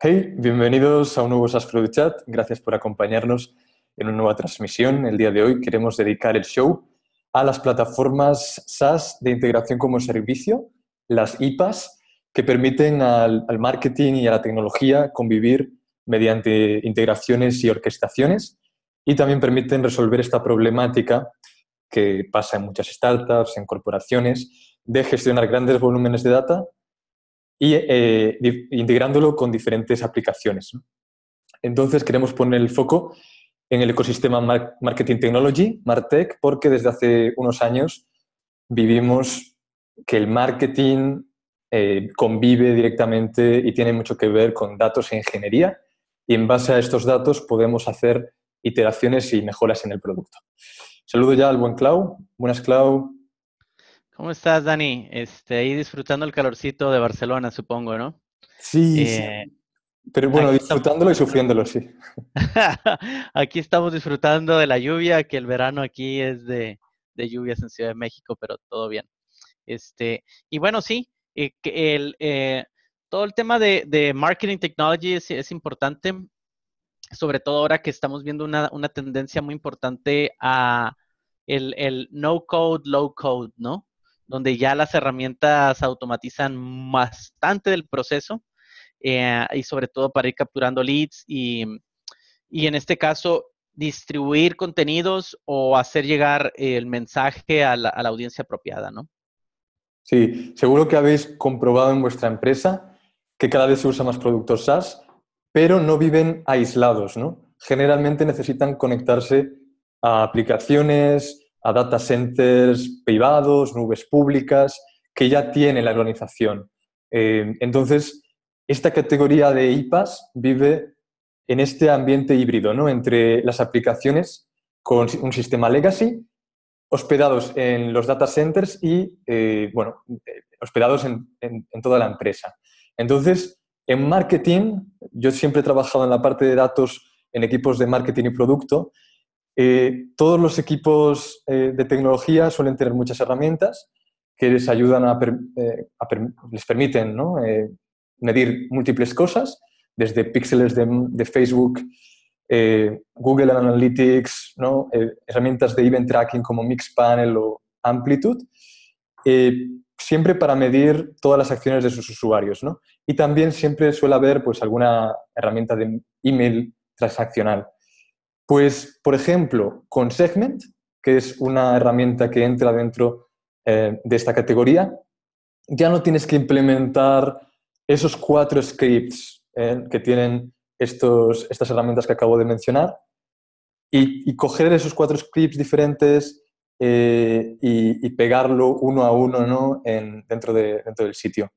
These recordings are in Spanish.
Hey, bienvenidos a un nuevo Product Chat. Gracias por acompañarnos en una nueva transmisión. El día de hoy queremos dedicar el show a las plataformas SaaS de integración como servicio, las IPAs, que permiten al, marketing y a la tecnología convivir mediante integraciones y orquestaciones y también permiten resolver esta problemática que pasa en muchas startups, en corporaciones, de gestionar grandes volúmenes de data y eh, integrándolo con diferentes aplicaciones. Entonces queremos poner el foco en el ecosistema Marketing Technology, MarTech, porque desde hace unos años vivimos que el marketing eh, convive directamente y tiene mucho que ver con datos e ingeniería y en base a estos datos podemos hacer iteraciones y mejoras en el producto. Saludo ya al buen Clau. Buenas, Clau. ¿Cómo estás, Dani? Este, ahí disfrutando el calorcito de Barcelona, supongo, ¿no? Sí, sí. Eh, pero bueno, disfrutándolo y sufriéndolo, sí. aquí estamos disfrutando de la lluvia, que el verano aquí es de, lluvias en Ciudad de México, pero todo bien. Este, y bueno, sí, eh, el, eh, todo el tema de, marketing technology es, importante, sobre todo ahora que estamos viendo una, una tendencia muy importante a el, el no code, low code, ¿no? Donde ya las herramientas automatizan bastante del proceso eh, y sobre todo para ir capturando leads y, en este caso distribuir contenidos o hacer llegar el mensaje a la, audiencia apropiada, ¿no? Sí, seguro que habéis comprobado en vuestra empresa que cada vez se usa más productos SaaS, pero no viven aislados, ¿no? Generalmente necesitan conectarse a aplicaciones, a data centers privados, nubes públicas, que ya tiene la organización. Eh, entonces, esta categoría de IPAs vive en este ambiente híbrido, ¿no? Entre las aplicaciones con un sistema legacy, hospedados en los data centers y, eh, bueno, eh, hospedados en, toda la empresa. Entonces, en marketing, yo siempre he trabajado en la parte de datos en equipos de marketing y producto eh, todos los equipos eh, de tecnología suelen tener muchas herramientas que les ayudan a, eh, les permiten medir múltiples cosas, desde píxeles de, Facebook, Google Analytics, herramientas de event tracking como Mixpanel o Amplitude, siempre para medir todas las acciones de sus usuarios. Y también siempre suele haber pues, alguna herramienta de email transaccional. Pues, por ejemplo, con Segment, que es una herramienta que entra dentro eh, de esta categoría, ya no tienes que implementar esos cuatro scripts eh, que tienen estos, estas herramientas que acabo de mencionar y, coger esos cuatro scripts diferentes eh, y, pegarlo uno a uno ¿no? dentro, de, dentro del sitio.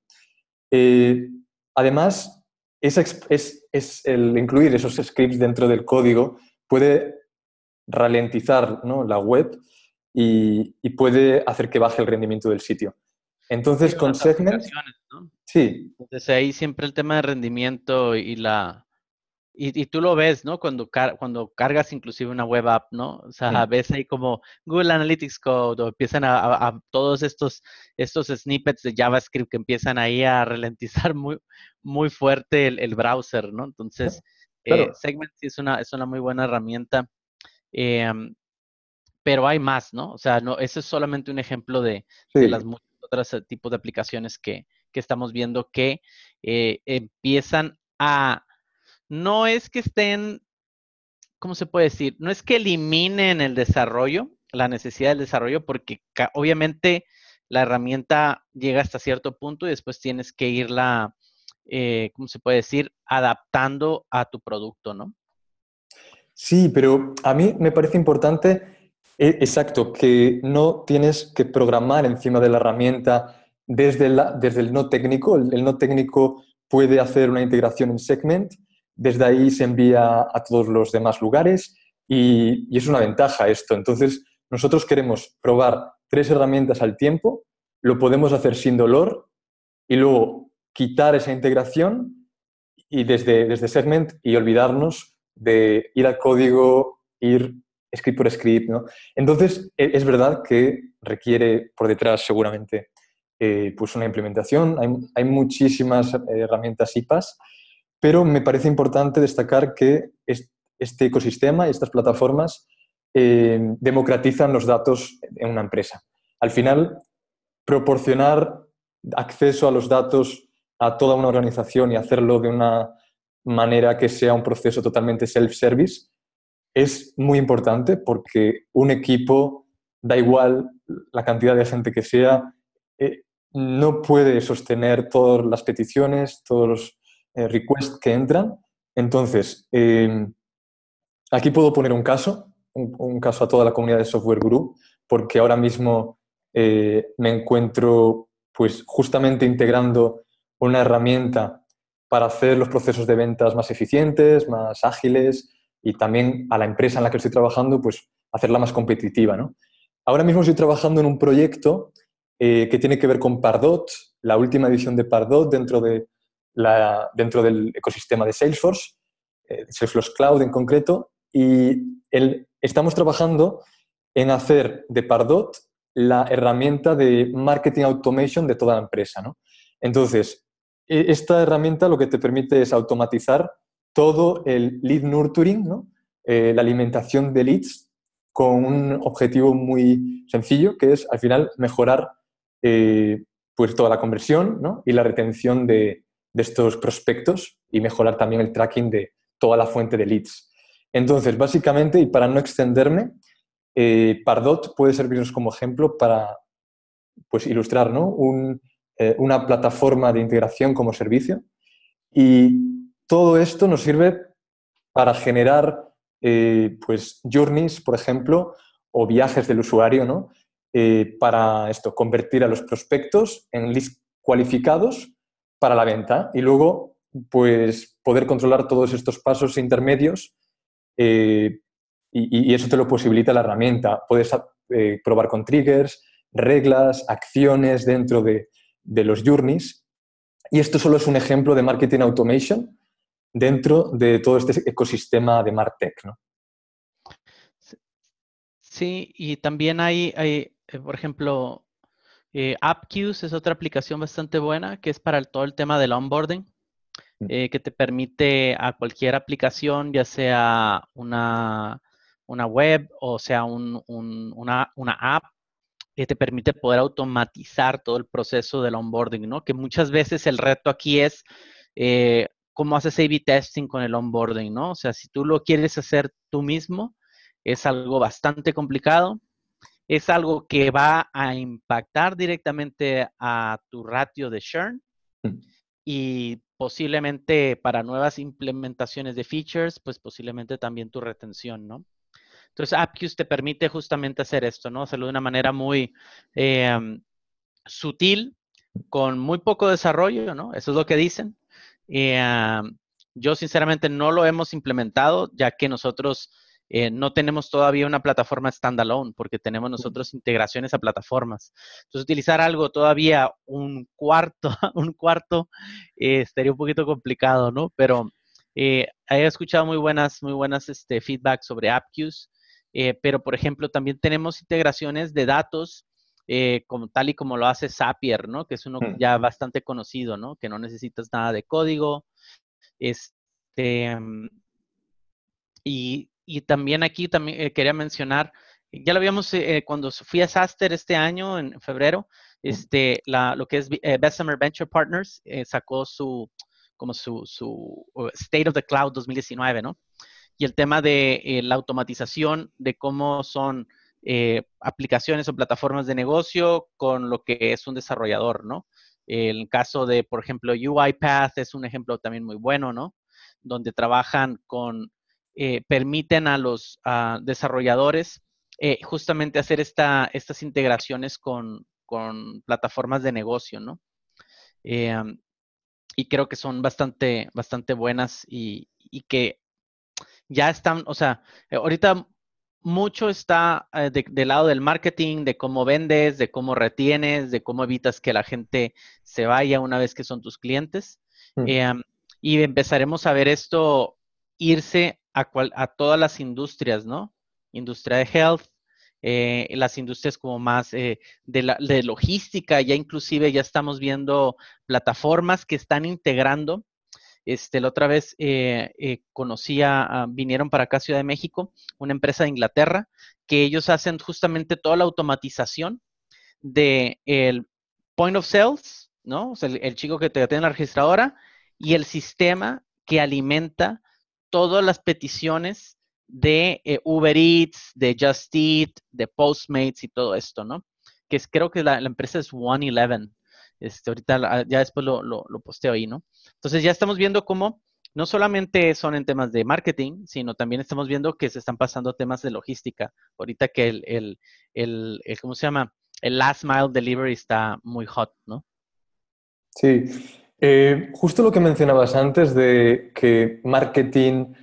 además, es, es, es el incluir esos scripts dentro del código puede ralentizar la web y, puede hacer que baje el rendimiento del sitio. Entonces, con Segment... Sí. Entonces, ahí siempre el tema de rendimiento y la... Y, tú lo ves, ¿no? Cuando, cuando cargas inclusive una web app, ¿no? O sea, ves ahí como Google Analytics Code o empiezan a, todos estos, estos snippets de JavaScript que empiezan ahí a ralentizar muy, muy fuerte el browser, ¿no? Entonces, eh, Segment sí es una, es una muy buena herramienta, em, pero hay más, ¿no? O sea, no, ese es solamente un ejemplo de, las muchas otras eh, tipos de aplicaciones que, estamos viendo que eh, empiezan a, no es que estén, ¿cómo se puede decir? No es que eliminen el desarrollo, la necesidad del desarrollo, porque obviamente la herramienta llega hasta cierto punto y después tienes que irla eh, ¿cómo se puede decir?, adaptando a tu producto, ¿no? Sí, pero a mí me parece importante, e, exacto, que no tienes que programar encima de la herramienta desde, desde el no técnico. El, no técnico puede hacer una integración en Segment, desde ahí se envía a todos los demás lugares y, y es una ventaja esto. Entonces, nosotros queremos probar tres herramientas al tiempo, lo podemos hacer sin dolor y luego quitar esa integración y desde, desde Segment y olvidarnos de ir al código, ir script por script. ¿no? Entonces, e, es verdad que requiere por detrás seguramente eh, pues una implementación. Hay, hay muchísimas herramientas IPAS, pero me parece importante destacar que este ecosistema y estas plataformas eh, democratizan los datos en una empresa. Al final, proporcionar acceso a los datos a toda una organización y hacerlo de una manera que sea un proceso totalmente self-service es muy importante porque un equipo, da igual la cantidad de gente que sea, eh, no puede sostener todas las peticiones, todos los eh, requests que entran. Entonces, em, aquí puedo poner un caso, un, caso a toda la comunidad de Software Group, porque ahora mismo eh, me encuentro pues justamente integrando una herramienta para hacer los procesos de ventas más eficientes, más ágiles y también a la empresa en la que estoy trabajando, pues hacerla más competitiva. ¿no? Ahora mismo estoy trabajando en un proyecto eh, que tiene que ver con Pardot, la última edición de Pardot dentro, de la, dentro del ecosistema de Salesforce, eh, Salesforce Cloud en concreto, y el, estamos trabajando en hacer de Pardot la herramienta de marketing automation de toda la empresa. ¿no? Entonces, esta herramienta lo que te permite es automatizar todo el lead nurturing. Eh, la alimentación de leads con un objetivo muy sencillo, que es al final mejorar eh, pues toda la conversión ¿no? y la retención de, estos prospectos y mejorar también el tracking de toda la fuente de leads. Entonces, básicamente, y para no extenderme, eh, Pardot puede servirnos como ejemplo para pues, ilustrar ¿no? Eh, una plataforma de integración como servicio. Y todo esto nos sirve para generar eh, pues, journeys, por ejemplo, o viajes del usuario, ¿no? para esto, convertir a los prospectos en leads cualificados para la venta y luego pues, poder controlar todos estos pasos intermedios y, eso te lo posibilita la herramienta. Puedes eh, probar con triggers, reglas, acciones dentro de, los journeys. Y esto solo es un ejemplo de marketing automation dentro de todo este ecosistema de MarTech. ¿no? Sí, y también hay, hay eh, por ejemplo, eh, es otra aplicación bastante buena que es para todo el tema del onboarding, mm. que te permite a cualquier aplicación, ya sea una una web o sea una, una, app que te permite poder automatizar todo el proceso del onboarding, ¿no? Que muchas veces el reto aquí es eh, cómo haces A-B testing con el onboarding, ¿no? O sea, si tú lo quieres hacer tú mismo, es algo bastante complicado, es algo que va a impactar directamente a tu ratio de churn mm. y posiblemente para nuevas implementaciones de features, pues posiblemente también tu retención, ¿no? Entonces, AppQs te permite justamente hacer esto, ¿no? Hacerlo de una manera muy em, sutil, con muy poco desarrollo, ¿no? Eso es lo que dicen. Em, yo sinceramente no lo hemos implementado, ya que nosotros eh, no tenemos todavía una plataforma standalone, porque tenemos nosotros integraciones a plataformas. Entonces, utilizar algo todavía un cuarto, un cuarto, eh, estaría un poquito complicado, ¿no? Pero eh, he escuchado muy buenas, muy buenas este, feedback sobre AppQs. Eh, pero, por ejemplo, también tenemos integraciones de datos, eh, como tal y como lo hace Zapier, ¿no? Que es uno mm. ya bastante conocido, ¿no? Que no necesitas nada de código. Este, mm, y, también aquí también eh, quería mencionar, ya lo habíamos cuando fui a Saster este año, en febrero, mm. este, la, lo que es Bessemer Venture Partners sacó su, como su, su State of the Cloud 2019, ¿no? Y el tema de eh, la automatización de cómo son eh, aplicaciones o plataformas de negocio con lo que es un desarrollador, ¿no? El caso de, por ejemplo, UiPath es un ejemplo también muy bueno, ¿no? Donde trabajan con, eh, permiten a los desarrolladores justamente hacer esta, estas integraciones con, plataformas de negocio, ¿no? y creo que son bastante, bastante buenas y, y que ya están, o sea, eh, ahorita mucho está eh, del lado del marketing, de cómo vendes, de cómo retienes, de cómo evitas que la gente se vaya una vez que son tus clientes. Mm. Em, y empezaremos a ver esto irse a, a todas las industrias, ¿no? Industria de health, eh, las industrias como más de, la, de logística, ya inclusive ya estamos viendo plataformas que están integrando Este, la otra vez eh, eh, conocía, vinieron para acá Ciudad de México, una empresa de Inglaterra, que ellos hacen justamente toda la automatización de el point of sales, ¿no? O sea, el, chico que te tiene la registradora y el sistema que alimenta todas las peticiones de eh, Uber Eats, de Just Eat, de Postmates y todo esto, ¿no? Que es, creo que la, empresa es One Eleven. Este, ahorita ya después lo, lo, posteo ahí, ¿no? Entonces ya estamos viendo cómo no solamente son en temas de marketing, sino también estamos viendo que se están pasando temas de logística. Ahorita que el, el, el, ¿cómo se llama? El last mile delivery está muy hot, ¿no? Sí, eh, justo lo que mencionabas antes de que marketing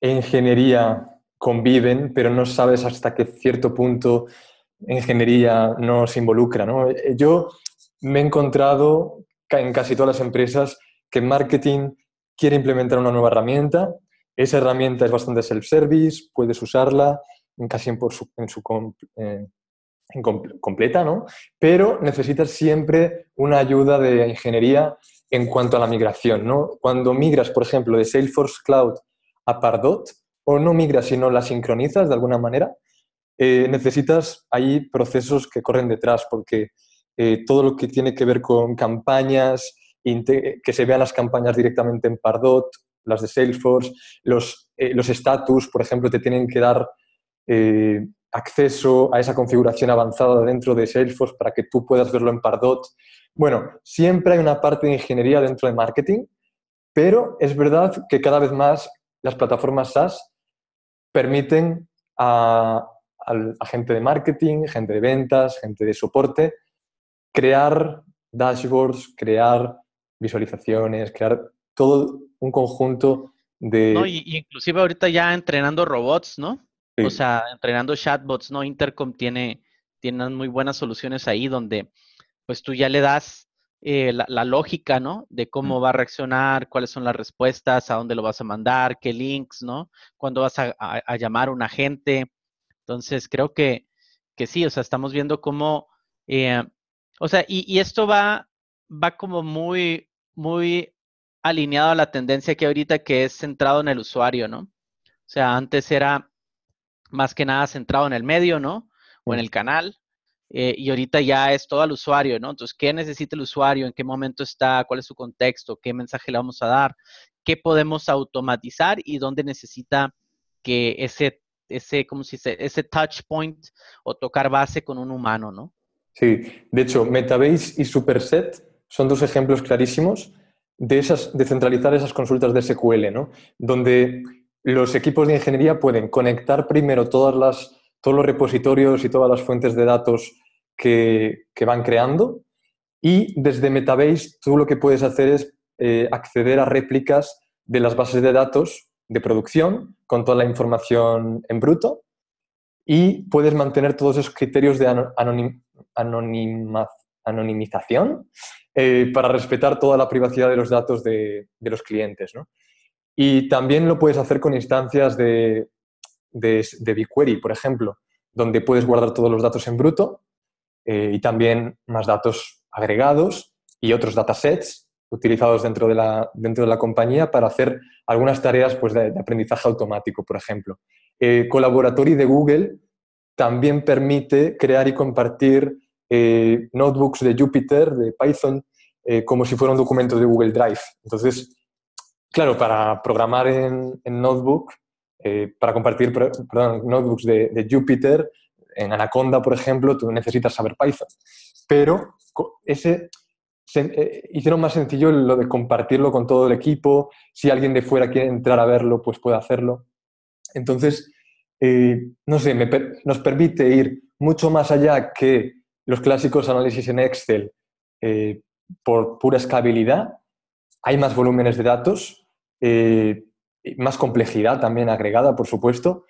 e ingeniería conviven, pero no sabes hasta qué cierto punto ingeniería nos involucra. ¿no? Eh, yo me he encontrado en casi todas las empresas que marketing quiere implementar una nueva herramienta. Esa herramienta es bastante self-service, puedes usarla casi en, su, en su eh, completa, ¿no? Pero necesitas siempre una ayuda de ingeniería en cuanto a la migración, ¿no? Cuando migras, por ejemplo, de Salesforce Cloud a Pardot, o no migras, sino la sincronizas de alguna manera, eh, necesitas ahí procesos que corren detrás, porque eh, todo lo que tiene que ver con campañas, que se vean las campañas directamente en Pardot, las de Salesforce, los eh, status, por ejemplo, te tienen que dar acceso a esa configuración avanzada dentro de Salesforce para que tú puedas verlo en Pardot. Bueno, siempre hay una parte de ingeniería dentro de marketing, pero es verdad que cada vez más las plataformas SaaS permiten a, gente de marketing, gente de ventas, gente de soporte, crear dashboards, crear visualizaciones, crear todo un conjunto de... No, y, inclusive ahorita ya entrenando robots, ¿no? O sea, entrenando chatbots, ¿no? Intercom tiene, tiene muy buenas soluciones ahí donde pues tú ya le das eh, la, lógica, ¿no? De cómo va a reaccionar, cuáles son las respuestas, a dónde lo vas a mandar, qué links, ¿no? Cuándo vas a, llamar a un agente. Entonces, creo que, que sí, o sea, estamos viendo cómo, eh, o sea, y, y, esto va, va como muy, muy alineado a la tendencia que ahorita que es centrado en el usuario, ¿no? O sea, antes era más que nada centrado en el medio, ¿no? O en el canal. Eh, y ahorita ya es todo al usuario, ¿no? Entonces, ¿qué necesita el usuario? ¿En qué momento está? ¿Cuál es su contexto? ¿Qué mensaje le vamos a dar? ¿Qué podemos automatizar? Y dónde necesita que ese, ese, ¿cómo se dice? Ese touch point o tocar base con un humano, ¿no? Sí, de hecho, Metabase y Superset son dos ejemplos clarísimos de, esas, de centralizar esas consultas de SQL, ¿no? Donde los equipos de ingeniería pueden conectar primero todas las, todos los repositorios y todas las fuentes de datos que, van creando y desde Metabase tú lo que puedes hacer es eh, acceder a réplicas de las bases de datos de producción con toda la información en bruto y puedes mantener todos esos criterios de anonimización eh, para respetar toda la privacidad de los datos de, los clientes. ¿no? Y también lo puedes hacer con instancias de, de, BigQuery, por ejemplo, donde puedes guardar todos los datos en bruto eh, y también más datos agregados y otros datasets utilizados dentro de la, dentro de la compañía para hacer algunas tareas pues, de, aprendizaje automático, por ejemplo. Eh, de Google también permite crear y compartir eh, notebooks de Jupyter, de Python, como si fuera un documento de Google Drive. Entonces, Claro, para programar en, Notebook, eh, para compartir notebooks de, Jupyter, en Anaconda, por ejemplo, tú necesitas saber Python. Pero ese, eh, hicieron más sencillo lo de compartirlo con todo el equipo. Si alguien de fuera quiere entrar a verlo, pues puede hacerlo. Entonces, eh, no sé, nos permite ir mucho más allá que los clásicos análisis en Excel por pura escalabilidad. Hay más volúmenes de datos, eh, más complejidad también agregada, por supuesto,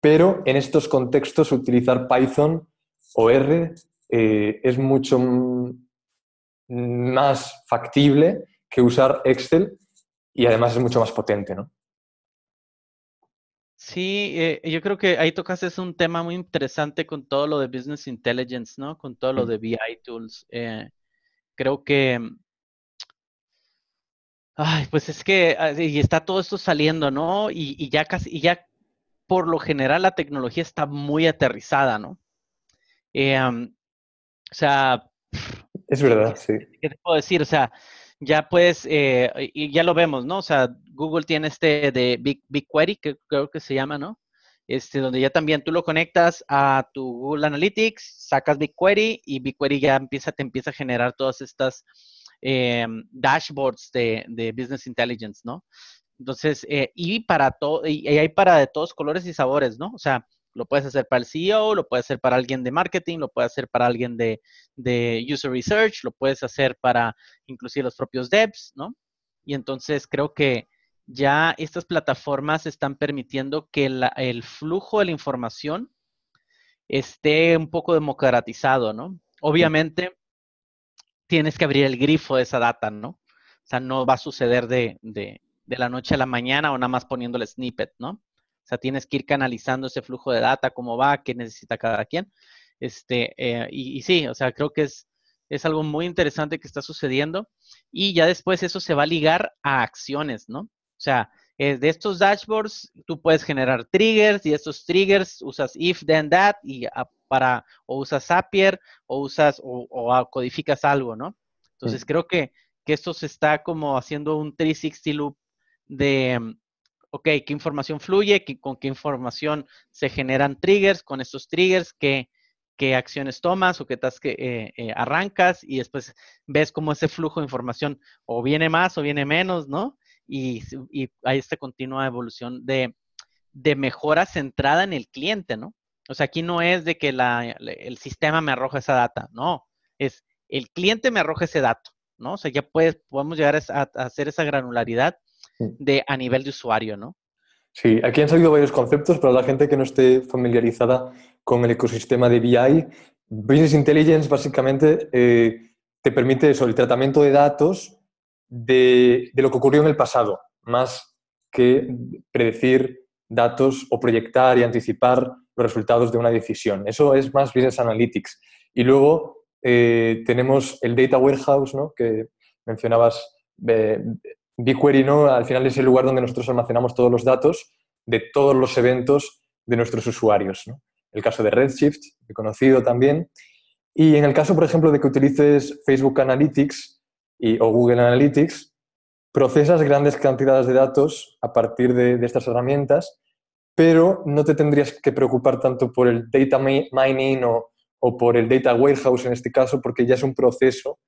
pero en estos contextos utilizar Python o R eh, es mucho más factible que usar Excel y además es mucho más potente, ¿no? Sí, eh, yo creo que ahí tocaste un tema muy interesante con todo lo de Business Intelligence, ¿no? Con todo lo de BI Tools. creo que Ay, pues es que ah, y está todo esto saliendo, ¿no? Y, ya casi, y ya por lo general la tecnología está muy aterrizada, ¿no? Eh, o sea... Es verdad, sí. ¿Qué te puedo decir? O sea, ya puedes, eh, y ya lo vemos, ¿no? O sea, Google tiene este de Big, BigQuery, que creo que se llama, ¿no? Este, donde ya también tú lo conectas a tu Google Analytics, sacas BigQuery y BigQuery ya empieza, te empieza a generar todas estas eh, dashboards de, de, Business Intelligence, ¿no? Entonces, eh, y para todo, y hay para de todos colores y sabores, ¿no? O sea, lo puedes hacer para el CEO, lo puedes hacer para alguien de marketing, lo puedes hacer para alguien de, user research, lo puedes hacer para inclusive los propios devs, ¿no? Y entonces creo que ya estas plataformas están permitiendo que el flujo de la información esté un poco democratizado, ¿no? Obviamente tienes que abrir el grifo de esa data, ¿no? O sea, no va a suceder de, de la noche a la mañana o nada más poniéndole snippet, ¿no? O sea, tienes que ir canalizando ese flujo de data, cómo va, qué necesita cada quien. Este, eh, y, sí, o sea, creo que es, es algo muy interesante que está sucediendo. Y ya después eso se va a ligar a acciones, ¿no? O sea, eh, de estos dashboards tú puedes generar triggers y estos triggers usas if, then, that y para, o usas Zapier o usas o, codificas algo, ¿no? Entonces creo que, que esto se está como haciendo un 360 loop de, ok, qué información fluye, con qué información se generan triggers, con estos triggers, qué, qué acciones tomas o qué tas que eh, eh, arrancas y después ves cómo ese flujo de información o viene más o viene menos, ¿no? Y, y hay esta continua evolución de, de, mejora centrada en el cliente, ¿no? O sea, aquí no es de que la, el sistema me arroja esa data, no, es el cliente me arroja ese dato, ¿no? O sea, ya puedes, podemos llegar a hacer esa granularidad de, a nivel de usuario, ¿no? Sí, aquí han salido varios conceptos para la gente que no esté familiarizada con el ecosistema de BI. Business Intelligence básicamente eh, te permite eso, el tratamiento de datos de, lo que ocurrió en el pasado, más que predecir datos o proyectar y anticipar los resultados de una decisión. Eso es más Business Analytics. Y luego eh, tenemos el Data Warehouse, ¿no? que mencionabas, eh, BigQuery ¿no? al final es el lugar donde nosotros almacenamos todos los datos de todos los eventos de nuestros usuarios. El caso de Redshift, conocido también. Y en el caso, por ejemplo, de que utilices Facebook Analytics o Google Analytics, procesas grandes cantidades de datos a partir de, estas herramientas, pero no te tendrías que preocupar tanto por el data mining o, o, por el data warehouse en este caso, porque ya es un proceso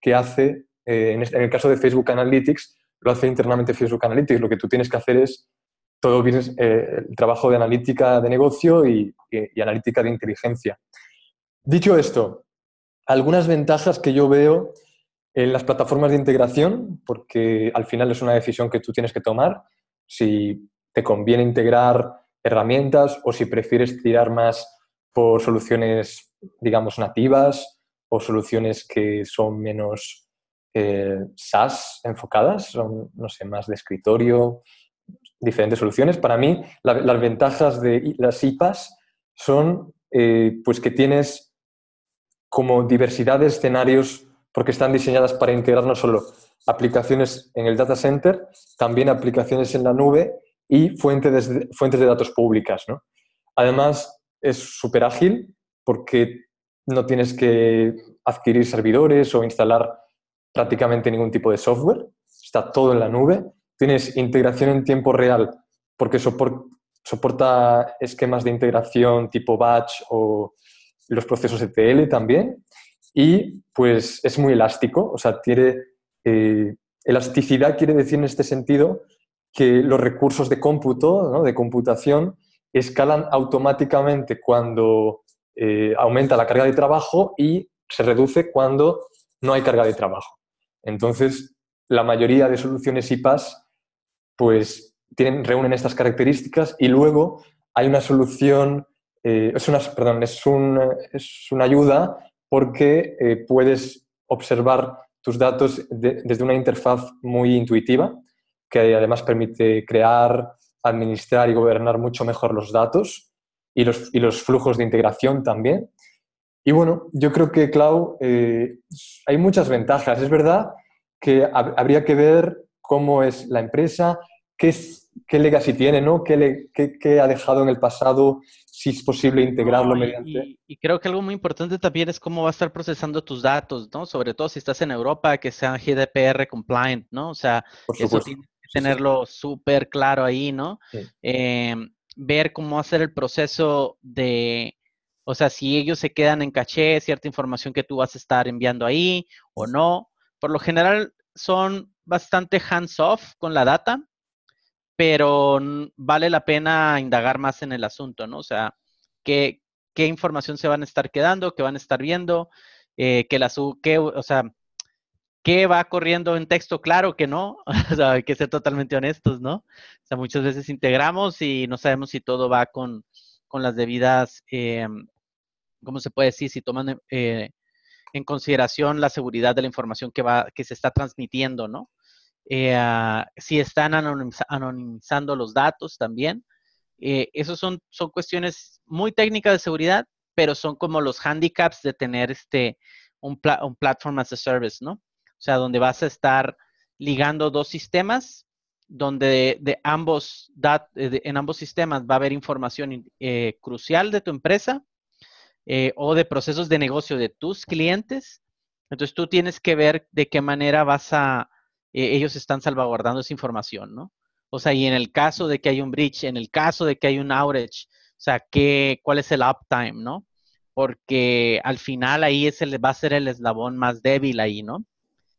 que hace, eh, en, el caso de Facebook Analytics, lo hace internamente Facebook Analytics. Lo que tú tienes que hacer es todo eh, el trabajo de analítica de negocio y, analítica de inteligencia. Dicho esto, algunas ventajas que yo veo en las plataformas de integración, porque al final es una decisión que tú tienes que tomar, si te conviene integrar herramientas o si prefieres tirar más por soluciones, digamos, nativas o soluciones que son menos eh, SaaS enfocadas, son, no sé, más de escritorio, diferentes soluciones. Para mí, las ventajas de las IPAs son eh, pues que tienes como diversidad de escenarios porque están diseñadas para integrar no solo aplicaciones en el data center, también aplicaciones en la nube y fuentes de, fuentes de datos públicas. Además, es súper ágil porque no tienes que adquirir servidores o instalar prácticamente ningún tipo de software, está todo en la nube. Tienes integración en tiempo real porque soporta esquemas de integración tipo batch o los procesos ETL también. Y pues es muy elástico, o sea, tiene eh, elasticidad quiere decir en este sentido que los recursos de cómputo, de computación, escalan automáticamente cuando eh, aumenta la carga de trabajo y se reduce cuando no hay carga de trabajo. Entonces, la mayoría de soluciones IPAS pues tienen, reúnen estas características y luego hay una solución, eh, es, una, perdón, es, es, una ayuda porque eh, puedes observar tus datos desde una interfaz muy intuitiva que además permite crear, administrar y gobernar mucho mejor los datos y los, y los flujos de integración también. Y bueno, yo creo que Cloud eh, hay muchas ventajas. Es verdad que habría que ver cómo es la empresa, qué, qué legacy tiene, ¿no? ¿Qué, le, qué, ha dejado en el pasado, si es posible integrarlo mediante... Y, creo que algo muy importante también es cómo va a estar procesando tus datos, ¿no? Sobre todo si estás en Europa, que sean GDPR compliant, ¿no? O sea, eso tienes que tenerlo súper claro ahí, ¿no? Em, ver cómo hacer el proceso de, o sea, si ellos se quedan en caché, cierta información que tú vas a estar enviando ahí o no. Por lo general son bastante hands-off con la data, pero vale la pena indagar más en el asunto, ¿no? O sea, qué, qué información se van a estar quedando, qué van a estar viendo, eh, que la qué, o sea, qué va corriendo en texto, claro que no, o sea, hay que ser totalmente honestos, ¿no? O sea, muchas veces integramos y no sabemos si todo va con, con las debidas, eh, ¿cómo se puede decir? Si toman eh, en consideración la seguridad de la información que, va, que se está transmitiendo, ¿no? Eh, ah, si están anonimizando los datos también. Eh, esos son, son cuestiones muy técnicas de seguridad, pero son como los handicaps de tener este, un, un platform as a service, ¿no? O sea, donde vas a estar ligando dos sistemas, donde de, ambos en ambos sistemas va a haber información eh, crucial de tu empresa eh, o de procesos de negocio de tus clientes. Entonces tú tienes que ver de qué manera vas a, eh, ellos están salvaguardando esa información, ¿no? O sea, y en el caso de que hay un breach, en el caso de que hay un outage, o sea, ¿qué, ¿cuál es el uptime, no? Porque al final ahí es el, va a ser el eslabón más débil ahí, ¿no?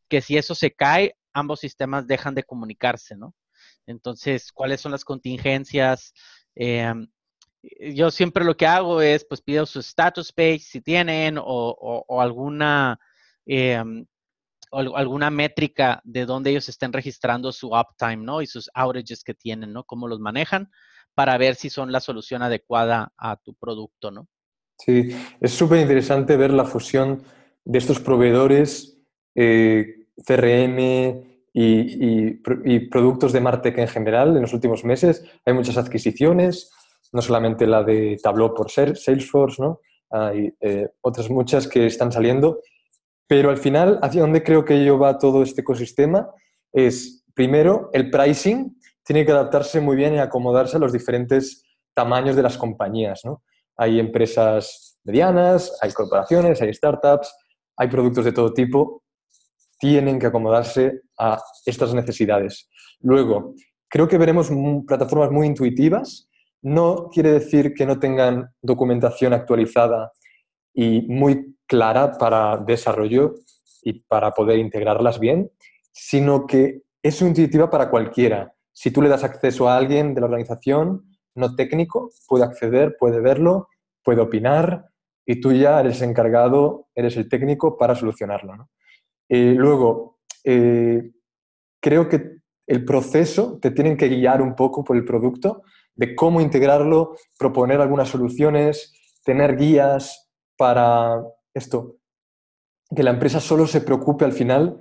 Que si eso se cae, ambos sistemas dejan de comunicarse, ¿no? Entonces, ¿cuáles son las contingencias? Em, yo siempre lo que hago es, pues pido su status page si tienen o, alguna, em, alguna métrica de donde ellos estén registrando su uptime, ¿no? Y sus outages que tienen, ¿no? Cómo los manejan para ver si son la solución adecuada a tu producto, ¿no? Sí, es súper interesante ver la fusión de estos proveedores eh, CRM y, y, productos de Martech en general en los últimos meses. Hay muchas adquisiciones, no solamente la de Tableau por Salesforce, ¿no? Hay eh, otras muchas que están saliendo, pero al final, hacia dónde creo que ello va todo este ecosistema es, primero, el pricing tiene que adaptarse muy bien y acomodarse a los diferentes tamaños de las compañías, ¿no? Hay empresas medianas, hay corporaciones, hay startups, hay productos de todo tipo, tienen que acomodarse a estas necesidades. Luego, creo que veremos plataformas muy intuitivas no quiere decir que no tengan documentación actualizada y muy clara para desarrollo y para poder integrarlas bien, sino que es intuitiva para cualquiera. Si tú le das acceso a alguien de la organización no técnico, puede acceder, puede verlo, puede opinar y tú ya eres encargado, eres el técnico para solucionarlo. Eh, luego, eh, creo que el proceso te tienen que guiar un poco por el producto de cómo integrarlo, proponer algunas soluciones, tener guías para esto, que la empresa solo se preocupe al final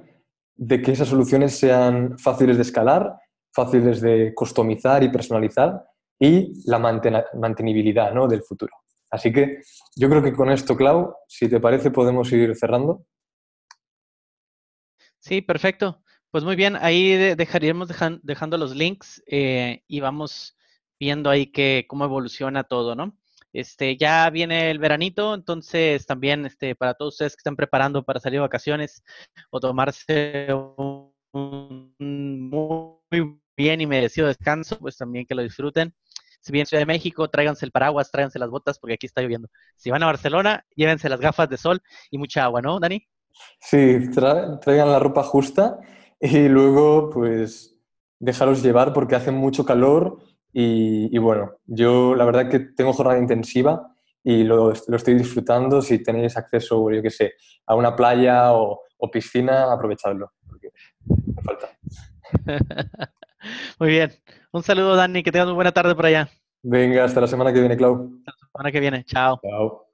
de que esas soluciones sean fáciles de escalar, fáciles de customizar y personalizar y la mantenibilidad ¿no? del futuro. Así que yo creo que con esto, Clau, si te parece, podemos ir cerrando. Sí, perfecto. Pues muy bien, ahí dejaríamos dejando los links eh, y vamos viendo ahí que, cómo evoluciona todo, ¿no? Este, ya viene el veranito, entonces también este, para todos ustedes que están preparando para salir de vacaciones o tomarse un, muy bien y merecido descanso, pues también que lo disfruten. Si vienen a Ciudad de México, tráiganse el paraguas, tráiganse las botas porque aquí está lloviendo. Si van a Barcelona, llévense las gafas de sol y mucha agua, ¿no, Dani? Sí, traigan la ropa justa y luego pues dejaros llevar porque hace mucho calor y, bueno, yo la verdad que tengo jornada intensiva y lo, lo, estoy disfrutando. Si tenéis acceso, yo qué sé, a una playa o, o piscina, aprovechadlo, porque me falta. Muy bien. Un saludo, Dani, que tengas una buena tarde por allá. Venga, hasta la semana que viene, Clau. Hasta la semana que viene. Chao. Chao.